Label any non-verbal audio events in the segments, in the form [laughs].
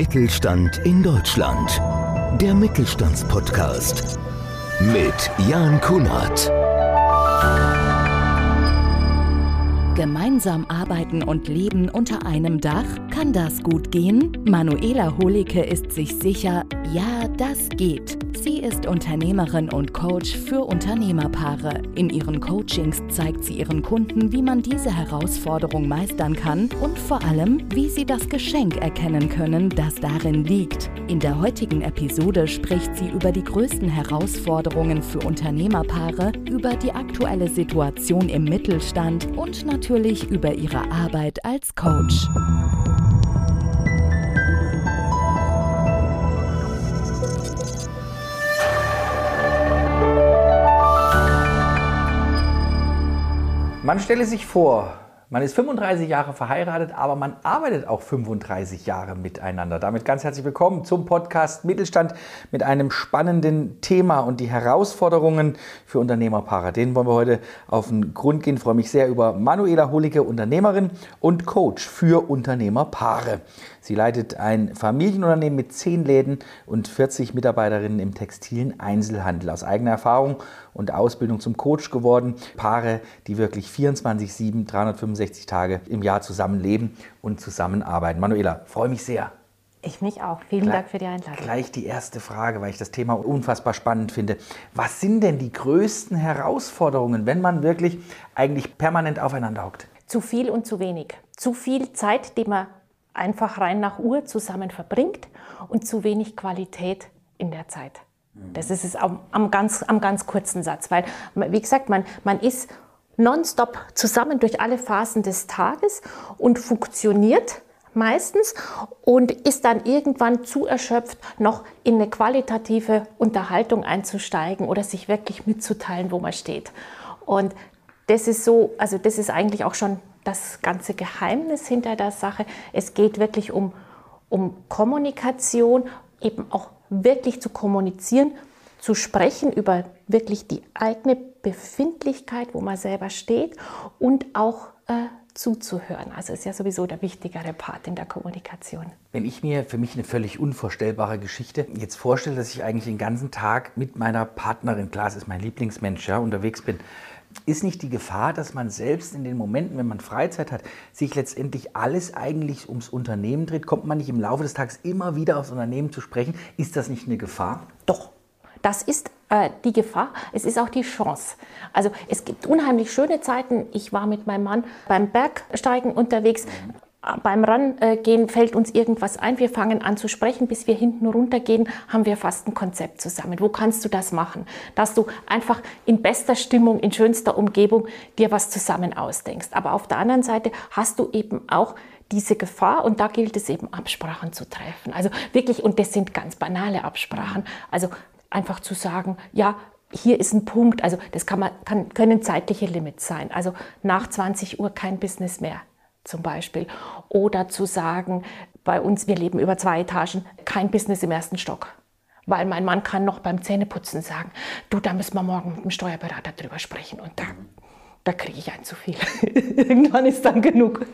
Mittelstand in Deutschland. Der Mittelstandspodcast mit Jan Kunert. Gemeinsam arbeiten und leben unter einem Dach? Kann das gut gehen? Manuela Holicke ist sich sicher, ja, das geht. Sie ist Unternehmerin und Coach für Unternehmerpaare. In ihren Coachings zeigt sie ihren Kunden, wie man diese Herausforderung meistern kann und vor allem, wie sie das Geschenk erkennen können, das darin liegt. In der heutigen Episode spricht sie über die größten Herausforderungen für Unternehmerpaare, über die aktuelle Situation im Mittelstand und natürlich über ihre Arbeit als Coach. Man stelle sich vor, man ist 35 Jahre verheiratet, aber man arbeitet auch 35 Jahre miteinander. Damit ganz herzlich willkommen zum Podcast Mittelstand mit einem spannenden Thema und die Herausforderungen für Unternehmerpaare. Den wollen wir heute auf den Grund gehen. Ich freue mich sehr über Manuela Holicke, Unternehmerin und Coach für Unternehmerpaare. Sie leitet ein Familienunternehmen mit 10 Läden und 40 Mitarbeiterinnen im textilen Einzelhandel. Aus eigener Erfahrung und Ausbildung zum Coach geworden. Paare, die wirklich 24-7, 365 Tage im Jahr zusammenleben und zusammenarbeiten. Manuela, freue mich sehr. Ich mich auch. Vielen Gleich- Dank für die Einladung. Gleich die erste Frage, weil ich das Thema unfassbar spannend finde. Was sind denn die größten Herausforderungen, wenn man wirklich eigentlich permanent aufeinander hockt? Zu viel und zu wenig. Zu viel Zeit, die man einfach rein nach Uhr zusammen verbringt und zu wenig Qualität in der Zeit. Das ist es am, am, ganz, am ganz kurzen Satz, weil, wie gesagt, man, man ist nonstop zusammen durch alle Phasen des Tages und funktioniert meistens und ist dann irgendwann zu erschöpft, noch in eine qualitative Unterhaltung einzusteigen oder sich wirklich mitzuteilen, wo man steht. Und das ist so, also das ist eigentlich auch schon das ganze Geheimnis hinter der Sache. Es geht wirklich um, um Kommunikation, eben auch wirklich zu kommunizieren, zu sprechen über wirklich die eigene Befindlichkeit, wo man selber steht und auch äh, zuzuhören. Also ist ja sowieso der wichtigere Part in der Kommunikation. Wenn ich mir für mich eine völlig unvorstellbare Geschichte jetzt vorstelle, dass ich eigentlich den ganzen Tag mit meiner Partnerin, klar, es ist mein Lieblingsmensch, ja, unterwegs bin, ist nicht die Gefahr, dass man selbst in den Momenten, wenn man Freizeit hat, sich letztendlich alles eigentlich ums Unternehmen dreht? Kommt man nicht im Laufe des Tages immer wieder aufs Unternehmen zu sprechen? Ist das nicht eine Gefahr? Doch, das ist äh, die Gefahr, es ist auch die Chance. Also es gibt unheimlich schöne Zeiten. Ich war mit meinem Mann beim Bergsteigen unterwegs. Äh, Beim Rangehen fällt uns irgendwas ein, wir fangen an zu sprechen, bis wir hinten runtergehen, haben wir fast ein Konzept zusammen. Wo kannst du das machen? Dass du einfach in bester Stimmung, in schönster Umgebung dir was zusammen ausdenkst. Aber auf der anderen Seite hast du eben auch diese Gefahr und da gilt es eben Absprachen zu treffen. Also wirklich, und das sind ganz banale Absprachen. Also einfach zu sagen, ja, hier ist ein Punkt, also das kann man, kann, können zeitliche Limits sein. Also nach 20 Uhr kein Business mehr zum Beispiel. Oder zu sagen, bei uns, wir leben über zwei Etagen, kein Business im ersten Stock. Weil mein Mann kann noch beim Zähneputzen sagen, du, da müssen wir morgen mit dem Steuerberater drüber sprechen. Und da, da kriege ich ein zu viel. [laughs] Irgendwann ist dann genug.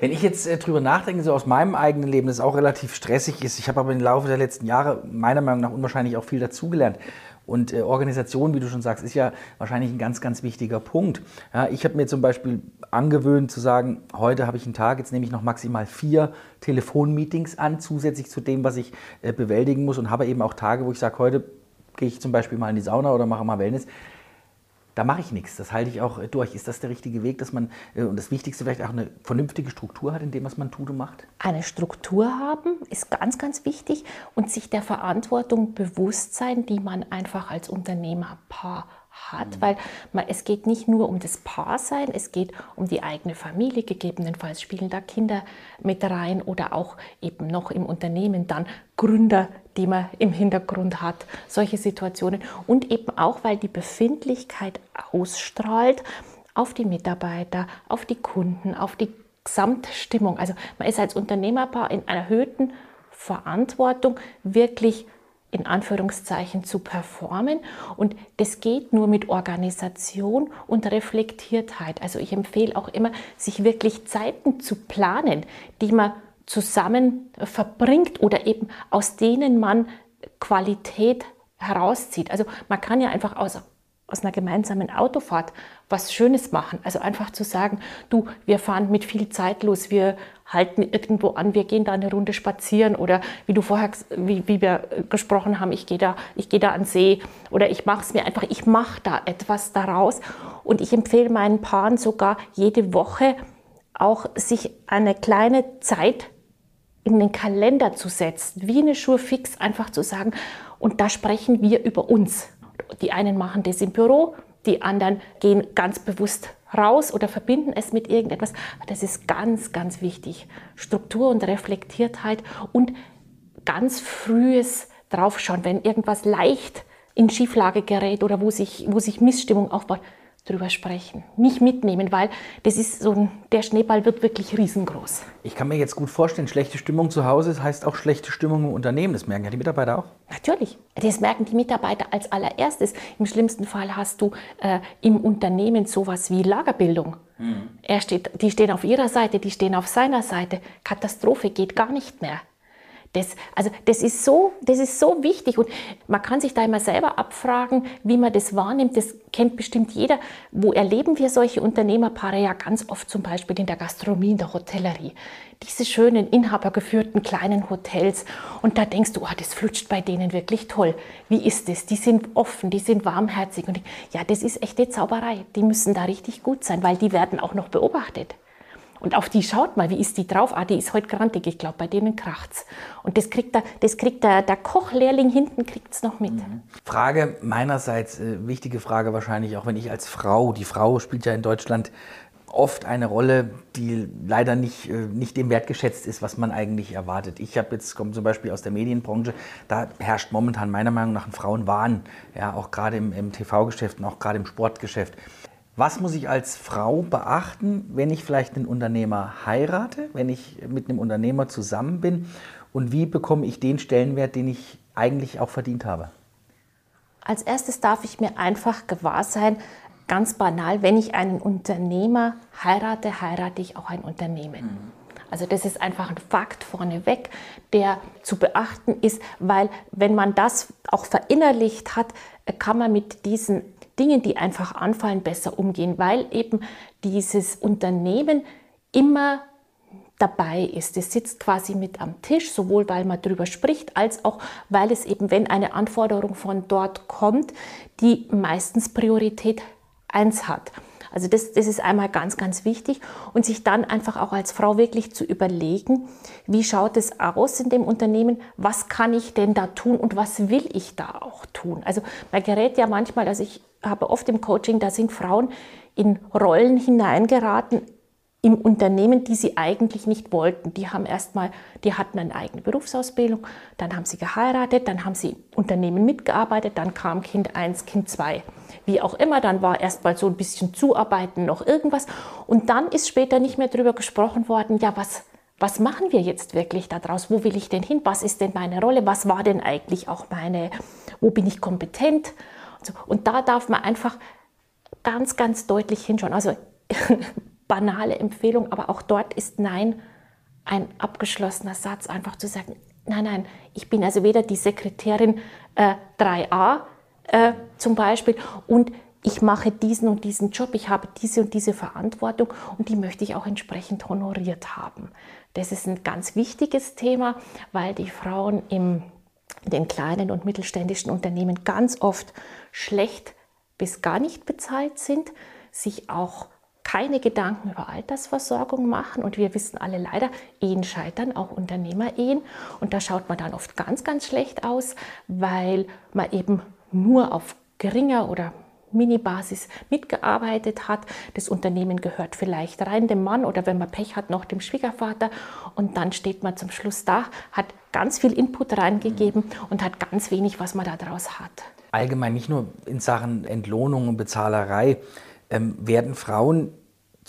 Wenn ich jetzt äh, drüber nachdenke, so aus meinem eigenen Leben, das auch relativ stressig ist, ich habe aber im Laufe der letzten Jahre meiner Meinung nach unwahrscheinlich auch viel dazugelernt. Und äh, Organisation, wie du schon sagst, ist ja wahrscheinlich ein ganz, ganz wichtiger Punkt. Ja, ich habe mir zum Beispiel angewöhnt zu sagen, heute habe ich einen Tag, jetzt nehme ich noch maximal vier Telefonmeetings an, zusätzlich zu dem, was ich äh, bewältigen muss und habe eben auch Tage, wo ich sage, heute gehe ich zum Beispiel mal in die Sauna oder mache mal Wellness. Da mache ich nichts. Das halte ich auch durch. Ist das der richtige Weg, dass man, äh, und das Wichtigste vielleicht auch eine vernünftige Struktur hat in dem, was man tut und macht? Eine Struktur haben ist ganz, ganz wichtig und sich der Verantwortung bewusst sein, die man einfach als Unternehmerpaar hat, weil man, es geht nicht nur um das Paarsein, es geht um die eigene Familie, gegebenenfalls spielen da Kinder mit rein oder auch eben noch im Unternehmen dann Gründer, die man im Hintergrund hat, solche Situationen und eben auch, weil die Befindlichkeit ausstrahlt auf die Mitarbeiter, auf die Kunden, auf die Gesamtstimmung. Also man ist als Unternehmerpaar in einer erhöhten Verantwortung wirklich in Anführungszeichen zu performen. Und das geht nur mit Organisation und Reflektiertheit. Also ich empfehle auch immer, sich wirklich Zeiten zu planen, die man zusammen verbringt oder eben aus denen man Qualität herauszieht. Also man kann ja einfach aus, aus einer gemeinsamen Autofahrt was Schönes machen. Also einfach zu sagen, du, wir fahren mit viel Zeit los, wir halten irgendwo an, wir gehen da eine Runde spazieren oder wie du vorher, wie, wie wir gesprochen haben, ich gehe da, ich gehe da an See oder ich mache es mir einfach, ich mache da etwas daraus und ich empfehle meinen Paaren sogar jede Woche auch sich eine kleine Zeit in den Kalender zu setzen, wie eine Schuhe fix, einfach zu sagen, und da sprechen wir über uns. Die einen machen das im Büro, die anderen gehen ganz bewusst raus oder verbinden es mit irgendetwas. Das ist ganz, ganz wichtig. Struktur und Reflektiertheit und ganz frühes Draufschauen, wenn irgendwas leicht in Schieflage gerät oder wo sich, wo sich Missstimmung aufbaut drüber sprechen, mich mitnehmen, weil das ist so ein, der Schneeball wird wirklich riesengroß. Ich kann mir jetzt gut vorstellen, schlechte Stimmung zu Hause das heißt auch schlechte Stimmung im Unternehmen. Das merken ja die Mitarbeiter auch. Natürlich, das merken die Mitarbeiter als allererstes. Im schlimmsten Fall hast du äh, im Unternehmen sowas wie Lagerbildung. Hm. Er steht, die stehen auf ihrer Seite, die stehen auf seiner Seite. Katastrophe geht gar nicht mehr. Das, also das ist, so, das ist so wichtig und man kann sich da immer selber abfragen, wie man das wahrnimmt. Das kennt bestimmt jeder. Wo erleben wir solche Unternehmerpaare? Ja, ganz oft zum Beispiel in der Gastronomie, in der Hotellerie. Diese schönen, inhabergeführten kleinen Hotels. Und da denkst du, oh, das flutscht bei denen wirklich toll. Wie ist das? Die sind offen, die sind warmherzig. Und ich, ja, das ist echte Zauberei. Die müssen da richtig gut sein, weil die werden auch noch beobachtet. Und auf die schaut mal, wie ist die drauf? Ah, die ist heute grantig. Ich glaube, bei denen kracht's. Und das kriegt, der, das kriegt der, der Kochlehrling hinten kriegt's noch mit. Mhm. Frage meinerseits, äh, wichtige Frage wahrscheinlich, auch wenn ich als Frau, die Frau spielt ja in Deutschland oft eine Rolle, die leider nicht, äh, nicht dem wertgeschätzt ist, was man eigentlich erwartet. Ich habe jetzt, komme zum Beispiel aus der Medienbranche, da herrscht momentan meiner Meinung nach ein Frauenwahn, ja, auch gerade im, im TV-Geschäft und auch gerade im Sportgeschäft. Was muss ich als Frau beachten, wenn ich vielleicht einen Unternehmer heirate, wenn ich mit einem Unternehmer zusammen bin? Und wie bekomme ich den Stellenwert, den ich eigentlich auch verdient habe? Als erstes darf ich mir einfach gewahr sein, ganz banal, wenn ich einen Unternehmer heirate, heirate ich auch ein Unternehmen. Mhm. Also das ist einfach ein Fakt vorneweg, der zu beachten ist, weil wenn man das auch verinnerlicht hat, kann man mit diesen Dingen, die einfach anfallen, besser umgehen, weil eben dieses Unternehmen immer dabei ist. Es sitzt quasi mit am Tisch, sowohl weil man darüber spricht, als auch weil es eben, wenn eine Anforderung von dort kommt, die meistens Priorität 1 hat. Also das, das ist einmal ganz, ganz wichtig und sich dann einfach auch als Frau wirklich zu überlegen, wie schaut es aus in dem Unternehmen, was kann ich denn da tun und was will ich da auch tun. Also man gerät ja manchmal, also ich habe oft im Coaching, da sind Frauen in Rollen hineingeraten, im Unternehmen, die sie eigentlich nicht wollten. Die haben erstmal, die hatten eine eigene Berufsausbildung, dann haben sie geheiratet, dann haben sie Unternehmen mitgearbeitet, dann kam Kind 1, Kind 2. Wie auch immer, dann war erstmal so ein bisschen Zuarbeiten noch irgendwas und dann ist später nicht mehr darüber gesprochen worden, ja, was, was machen wir jetzt wirklich daraus? Wo will ich denn hin? Was ist denn meine Rolle? Was war denn eigentlich auch meine, wo bin ich kompetent? Und da darf man einfach ganz, ganz deutlich hinschauen. Also [laughs] banale Empfehlung, aber auch dort ist Nein ein abgeschlossener Satz, einfach zu sagen, nein, nein, ich bin also weder die Sekretärin äh, 3a äh, zum Beispiel und ich mache diesen und diesen Job, ich habe diese und diese Verantwortung und die möchte ich auch entsprechend honoriert haben. Das ist ein ganz wichtiges Thema, weil die Frauen im den kleinen und mittelständischen Unternehmen ganz oft schlecht bis gar nicht bezahlt sind, sich auch keine Gedanken über Altersversorgung machen. Und wir wissen alle leider, Ehen scheitern, auch Unternehmerehen. Und da schaut man dann oft ganz, ganz schlecht aus, weil man eben nur auf geringer oder Minibasis mitgearbeitet hat. Das Unternehmen gehört vielleicht rein dem Mann oder wenn man Pech hat, noch dem Schwiegervater. Und dann steht man zum Schluss da, hat ganz viel Input reingegeben und hat ganz wenig, was man daraus hat. Allgemein nicht nur in Sachen Entlohnung und Bezahlerei ähm, werden Frauen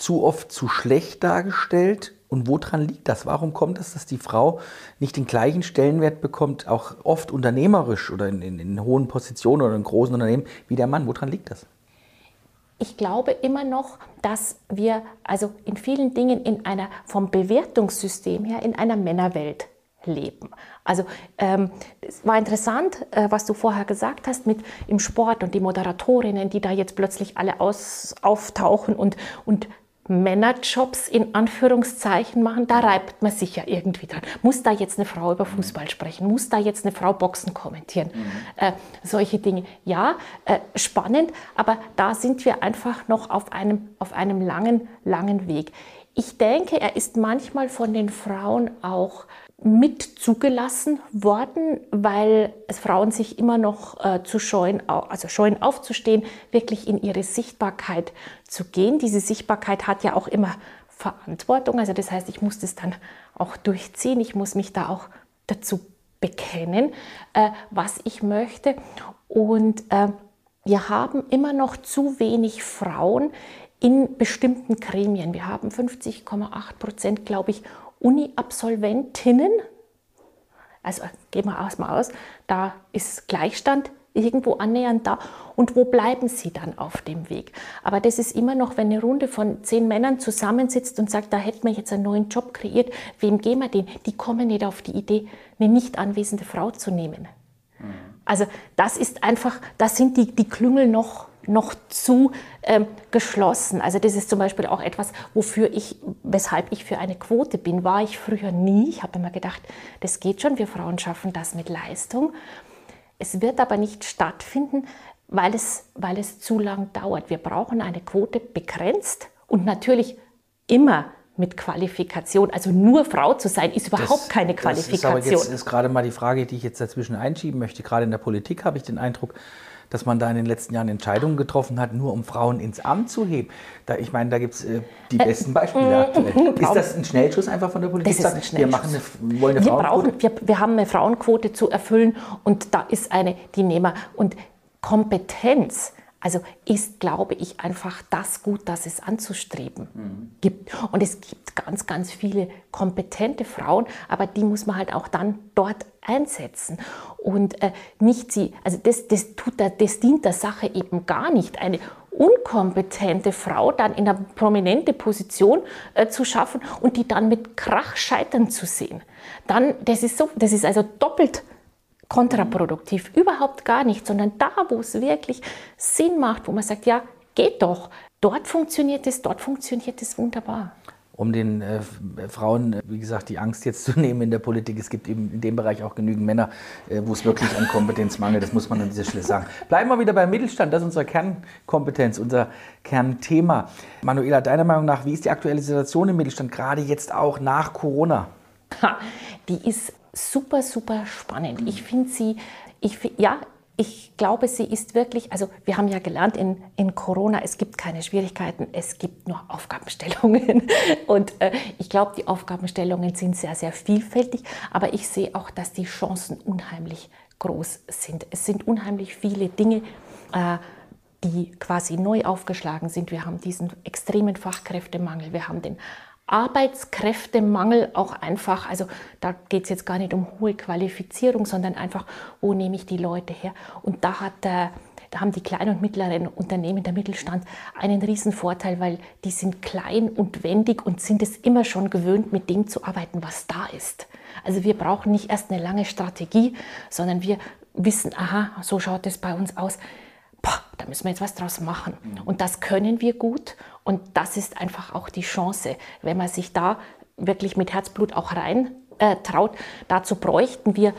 zu oft zu schlecht dargestellt? Und woran liegt das? Warum kommt es, dass die Frau nicht den gleichen Stellenwert bekommt, auch oft unternehmerisch oder in, in, in hohen Positionen oder in großen Unternehmen, wie der Mann? Woran liegt das? ich glaube immer noch, dass wir also in vielen Dingen in einer vom Bewertungssystem her in einer Männerwelt leben. Also ähm, es war interessant, äh, was du vorher gesagt hast mit im Sport und die Moderatorinnen, die da jetzt plötzlich alle aus, auftauchen und, und Männerjobs in Anführungszeichen machen, da reibt man sich ja irgendwie dran. Muss da jetzt eine Frau über Fußball sprechen? Muss da jetzt eine Frau Boxen kommentieren? Mhm. Äh, solche Dinge. Ja, äh, spannend, aber da sind wir einfach noch auf einem, auf einem langen, langen Weg. Ich denke, er ist manchmal von den Frauen auch mit zugelassen worden, weil es Frauen sich immer noch äh, zu scheuen, also scheuen aufzustehen, wirklich in ihre Sichtbarkeit zu gehen. Diese Sichtbarkeit hat ja auch immer Verantwortung. Also das heißt, ich muss das dann auch durchziehen. Ich muss mich da auch dazu bekennen, äh, was ich möchte. Und äh, wir haben immer noch zu wenig Frauen in bestimmten Gremien. Wir haben 50,8 Prozent, glaube ich, Uni-Absolventinnen, also gehen wir erstmal aus, da ist Gleichstand irgendwo annähernd da. Und wo bleiben sie dann auf dem Weg? Aber das ist immer noch, wenn eine Runde von zehn Männern zusammensitzt und sagt, da hätten wir jetzt einen neuen Job kreiert, wem gehen wir den? Die kommen nicht auf die Idee, eine nicht anwesende Frau zu nehmen. Mhm. Also das ist einfach, da sind die, die Klüngel noch noch zu ähm, geschlossen. Also das ist zum Beispiel auch etwas, wofür ich, weshalb ich für eine Quote bin, war ich früher nie. Ich habe immer gedacht, das geht schon, wir Frauen schaffen das mit Leistung. Es wird aber nicht stattfinden, weil es, weil es zu lang dauert. Wir brauchen eine Quote begrenzt und natürlich immer mit Qualifikation. Also nur Frau zu sein, ist überhaupt das, keine Qualifikation. Das ist aber jetzt ist gerade mal die Frage, die ich jetzt dazwischen einschieben möchte. Gerade in der Politik habe ich den Eindruck, dass man da in den letzten Jahren Entscheidungen getroffen hat, nur um Frauen ins Amt zu heben. Da, ich meine, da gibt es äh, die äh, besten Beispiele äh, aktuell. Ist das ein Schnellschuss einfach von der Politik? Das ist ein Schnellschuss. Wir, machen eine, wollen eine wir, brauchen, wir, wir haben eine Frauenquote zu erfüllen und da ist eine, die nehmen wir. Und Kompetenz, also ist, glaube ich, einfach das Gut, das es anzustreben mhm. gibt. Und es gibt ganz, ganz viele kompetente Frauen, aber die muss man halt auch dann dort einsetzen. Und äh, nicht sie, also das, das, tut, das dient der Sache eben gar nicht. Eine unkompetente Frau dann in eine prominente Position äh, zu schaffen und die dann mit Krach scheitern zu sehen. Dann, das ist so, das ist also doppelt kontraproduktiv, überhaupt gar nicht, sondern da, wo es wirklich Sinn macht, wo man sagt, ja, geht doch, dort funktioniert es, dort funktioniert es wunderbar um den äh, Frauen, wie gesagt, die Angst jetzt [laughs] zu nehmen in der Politik. Es gibt eben in dem Bereich auch genügend Männer, äh, wo es wirklich an Kompetenz mangelt. Das muss man an dieser Stelle sagen. Bleiben wir wieder beim Mittelstand. Das ist unsere Kernkompetenz, unser Kernthema. Manuela, deiner Meinung nach, wie ist die aktuelle Situation im Mittelstand, gerade jetzt auch nach Corona? Ha, die ist super, super spannend. Ich finde sie, ich, ja, ich glaube, sie ist wirklich, also wir haben ja gelernt in, in Corona, es gibt keine Schwierigkeiten, es gibt nur Aufgabenstellungen. [laughs] Und äh, ich glaube, die Aufgabenstellungen sind sehr, sehr vielfältig, aber ich sehe auch, dass die Chancen unheimlich groß sind. Es sind unheimlich viele Dinge, äh, die quasi neu aufgeschlagen sind. Wir haben diesen extremen Fachkräftemangel, wir haben den Arbeitskräftemangel auch einfach, also da geht es jetzt gar nicht um hohe Qualifizierung, sondern einfach, wo nehme ich die Leute her? Und da hat da haben die kleinen und mittleren Unternehmen, der Mittelstand, einen riesen Vorteil, weil die sind klein und wendig und sind es immer schon gewöhnt, mit dem zu arbeiten, was da ist. Also wir brauchen nicht erst eine lange Strategie, sondern wir wissen, aha, so schaut es bei uns aus boah, da müssen wir jetzt was draus machen. Und das können wir gut und das ist einfach auch die Chance, wenn man sich da wirklich mit Herzblut auch rein äh, traut. Dazu bräuchten wir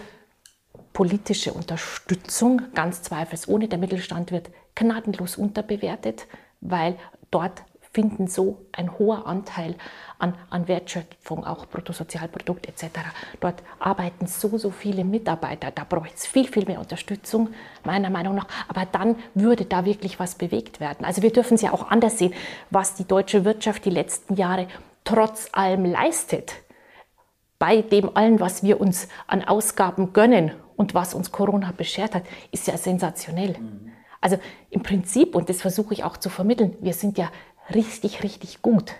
politische Unterstützung, ganz zweifelsohne. Der Mittelstand wird gnadenlos unterbewertet, weil dort finden so ein hoher Anteil an, an Wertschöpfung, auch Bruttosozialprodukt etc. Dort arbeiten so, so viele Mitarbeiter. Da braucht es viel, viel mehr Unterstützung, meiner Meinung nach. Aber dann würde da wirklich was bewegt werden. Also wir dürfen es ja auch anders sehen, was die deutsche Wirtschaft die letzten Jahre trotz allem leistet. Bei dem allen, was wir uns an Ausgaben gönnen und was uns Corona beschert hat, ist ja sensationell. Mhm. Also im Prinzip, und das versuche ich auch zu vermitteln, wir sind ja richtig, richtig gut.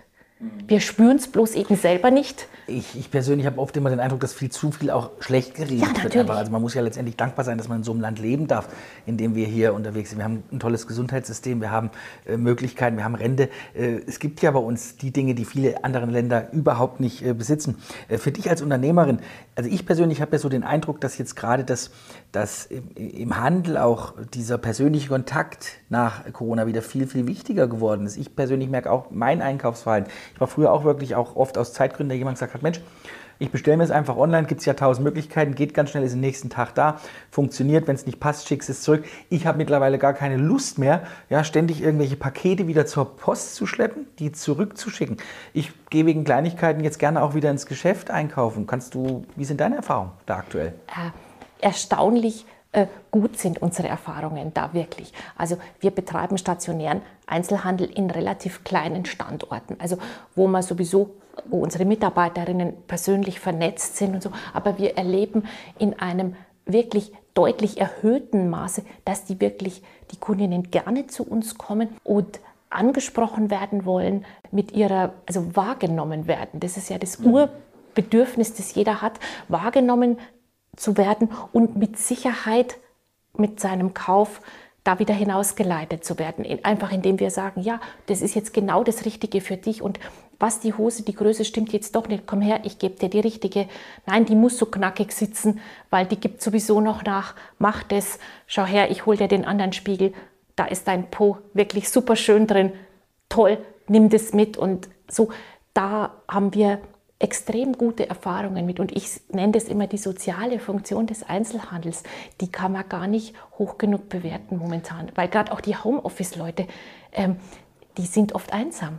Wir spüren es bloß eben selber nicht. Ich, ich persönlich habe oft immer den Eindruck, dass viel zu viel auch schlecht geredet Ja, wird. Einfach. Also man muss ja letztendlich dankbar sein, dass man in so einem Land leben darf, in dem wir hier unterwegs sind. Wir haben ein tolles Gesundheitssystem, wir haben äh, Möglichkeiten, wir haben Rente. Äh, es gibt ja bei uns die Dinge, die viele andere Länder überhaupt nicht äh, besitzen. Äh, für dich als Unternehmerin, also ich persönlich habe ja so den Eindruck, dass jetzt gerade das, das im, Handel auch dieser persönliche Kontakt nach Corona wieder viel, viel wichtiger geworden ist. Ich persönlich merke auch mein Einkaufsverhalten. Ich war früher auch wirklich auch oft aus Zeitgründen, der jemand gesagt hat, Mensch, ich bestelle mir es einfach online, gibt es ja tausend Möglichkeiten, geht ganz schnell, ist am nächsten Tag da, funktioniert, wenn es nicht passt, schickst es zurück. Ich habe mittlerweile gar keine Lust mehr, ja, ständig irgendwelche Pakete wieder zur Post zu schleppen, die zurückzuschicken. Ich gehe wegen Kleinigkeiten jetzt gerne auch wieder ins Geschäft einkaufen. Kannst du, wie sind deine Erfahrungen da aktuell? äh, erstaunlich äh, gut sind unsere Erfahrungen da wirklich. Also wir betreiben stationären Einzelhandel in relativ kleinen Standorten, also wo man sowieso wo unsere Mitarbeiterinnen persönlich vernetzt sind und so, aber wir erleben in einem wirklich deutlich erhöhten Maße, dass die wirklich die Kundinnen gerne zu uns kommen und angesprochen werden wollen, mit ihrer, also wahrgenommen werden. Das ist ja das Urbedürfnis, das jeder hat, wahrgenommen zu werden und mit Sicherheit mit seinem Kauf da wieder hinausgeleitet zu werden. In- Einfach indem wir sagen, ja, das ist jetzt genau das Richtige für dich und was die Hose, die Größe stimmt jetzt doch nicht. Komm her, ich gebe dir die richtige. Nein, die muss so knackig sitzen, weil die gibt sowieso noch nach. Mach das. Schau her, ich hol dir den anderen Spiegel. Da ist dein Po wirklich super schön drin. Toll, nimm das mit und so. Da haben wir extrem gute Erfahrungen mit. Und ich nenne das immer die soziale Funktion des Einzelhandels. Die kann man gar nicht hoch genug bewerten momentan. Weil gerade auch die Homeoffice-Leute, ähm, die sind oft einsam.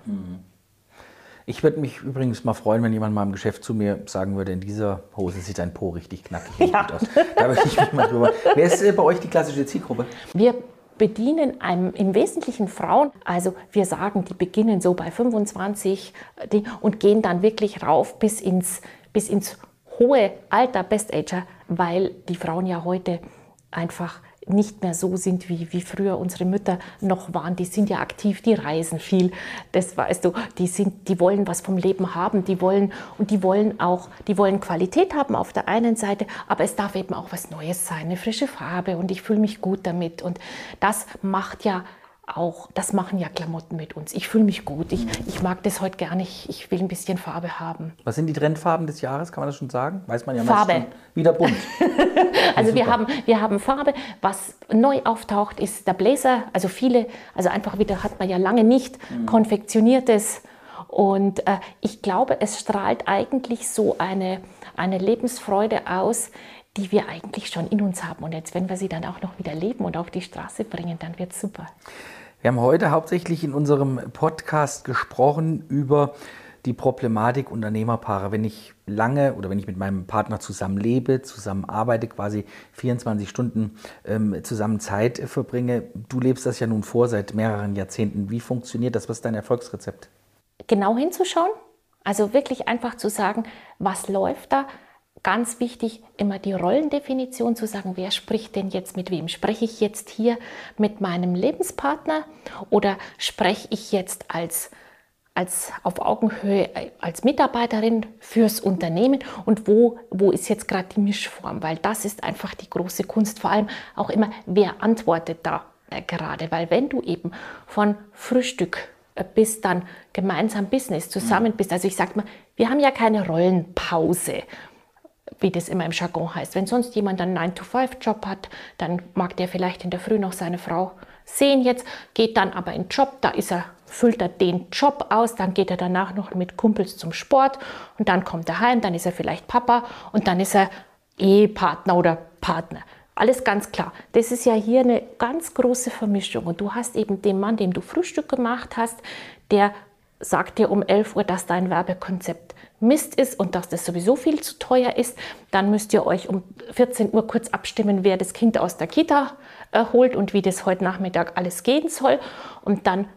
Ich würde mich übrigens mal freuen, wenn jemand mal im Geschäft zu mir sagen würde, in dieser Hose sieht dein Po richtig knackig Ja. gut aus. Da würde ich mich mal drüber. Wer ist äh, bei euch die klassische Zielgruppe? Wir bedienen im Wesentlichen Frauen. Also wir sagen, die beginnen so bei 25 äh, und gehen dann wirklich rauf bis ins, bis ins hohe Alter, Best-Ager, weil die Frauen ja heute einfach nicht mehr so sind, wie, wie früher unsere Mütter noch waren. Die sind ja aktiv, die reisen viel. Das weißt du, die, sind, die wollen was vom Leben haben, die wollen und die wollen auch, die wollen Qualität haben auf der einen Seite, aber es darf eben auch was Neues sein, eine frische Farbe und ich fühle mich gut damit. Und das macht ja auch, das machen ja Klamotten mit uns. Ich fühle mich gut, ich, ich mag das heute gar nicht, ich will ein bisschen Farbe haben. Was sind die Trendfarben des Jahres? Kann man das schon sagen? Weiß man ja Farbe. schon. Wieder bunt. [laughs] Also wir haben, wir haben Farbe. Was neu auftaucht, ist der Blazer. Also viele, also einfach wieder hat man ja lange nicht konfektioniertes. Und äh, ich glaube, es strahlt eigentlich so eine, eine Lebensfreude aus, die wir eigentlich schon in uns haben. Und jetzt, wenn wir sie dann auch noch wieder leben und auf die Straße bringen, dann wird es super. Wir haben heute hauptsächlich in unserem Podcast gesprochen über die Problematik Unternehmerpaare. Wenn ich lange oder wenn ich mit meinem Partner zusammen lebe, zusammen arbeite, quasi 24 Stunden ähm, zusammen Zeit verbringe. Du lebst das ja nun vor seit mehreren Jahrzehnten. Wie funktioniert das? Was ist dein Erfolgsrezept? genau hinzuschauen. Also wirklich einfach zu sagen, was läuft da. Ganz wichtig, immer die Rollendefinition zu sagen, wer spricht denn jetzt mit wem? Spreche ich jetzt hier mit meinem Lebenspartner oder spreche ich jetzt als, als auf Augenhöhe äh, als Mitarbeiterin fürs Unternehmen und wo, wo ist jetzt gerade die Mischform? Weil das ist einfach die große Kunst, vor allem auch immer, wer antwortet da äh, gerade? Weil wenn du eben von Frühstück äh, bis dann gemeinsam Business zusammen bist. Also ich sage mal, wir haben ja keine Rollenpause, wie das immer im Jargon heißt. Wenn sonst jemand einen 9-to-5-Job hat, dann mag der vielleicht in der Früh noch seine Frau sehen jetzt, geht dann aber in den Job, da ist er, füllt er den Job aus, dann geht er danach noch mit Kumpels zum Sport und dann kommt er heim, dann ist er vielleicht Papa und dann ist er Ehepartner oder Partner. Alles ganz klar. Das ist ja hier eine ganz große Vermischung. Und du hast eben den Mann, dem du Frühstück gemacht hast, der sagt dir um 11 Uhr, dass dein Werbekonzept Mist ist und dass das sowieso viel zu teuer ist. Dann müsst ihr euch um 14 Uhr kurz abstimmen, wer das Kind aus der Kita äh, holt und wie das heute Nachmittag alles gehen soll. Und dann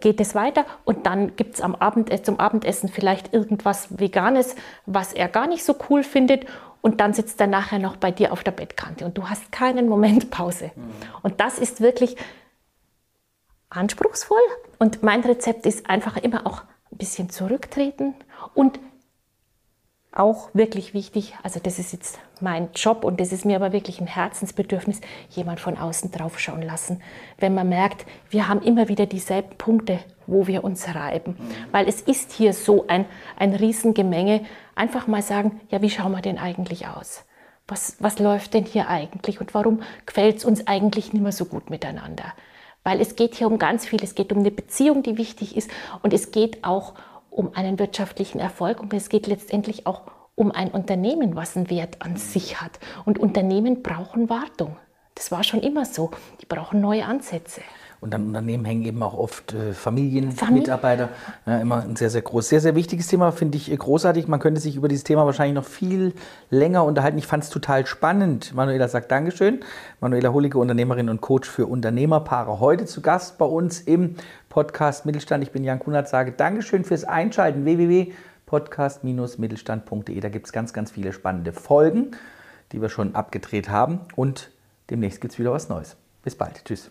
geht es weiter und dann gibt es am Abend, zum Abendessen vielleicht irgendwas Veganes, was er gar nicht so cool findet und dann sitzt er nachher noch bei dir auf der Bettkante und du hast keinen Moment Pause. Und das ist wirklich anspruchsvoll und mein Rezept ist einfach immer auch ein bisschen zurücktreten und auch wirklich wichtig, also das ist jetzt mein Job und das ist mir aber wirklich ein Herzensbedürfnis, jemand von außen drauf schauen lassen. Wenn man merkt, wir haben immer wieder dieselben Punkte, wo wir uns reiben. Weil es ist hier so ein, ein Riesengemenge. Einfach mal sagen, ja, wie schauen wir denn eigentlich aus? Was, was läuft denn hier eigentlich und warum gefällt es uns eigentlich nicht mehr so gut miteinander? Weil es geht hier um ganz viel. Es geht um eine Beziehung, die wichtig ist und es geht auch um einen wirtschaftlichen Erfolg und es geht letztendlich auch um ein Unternehmen, was einen Wert an sich hat. Und Unternehmen brauchen Wartung. Das war schon immer so. Die brauchen neue Ansätze. Und an Unternehmen hängen eben auch oft äh, Familien, Familie? Mitarbeiter. Ja, immer ein sehr, sehr groß, sehr, sehr wichtiges Thema, finde ich äh, großartig. Man könnte sich über dieses Thema wahrscheinlich noch viel länger unterhalten. Ich fand es total spannend. Manuela sagt Dankeschön. Manuela Hullige, Unternehmerin und Coach für Unternehmerpaare. Heute zu Gast bei uns im Podcast Mittelstand. Ich bin Jan Kunert, sage Dankeschön fürs Einschalten. www.podcast-mittelstand.de. Da gibt es ganz, ganz viele spannende Folgen, die wir schon abgedreht haben. Und demnächst gibt es wieder was Neues. Bis bald. Tschüss.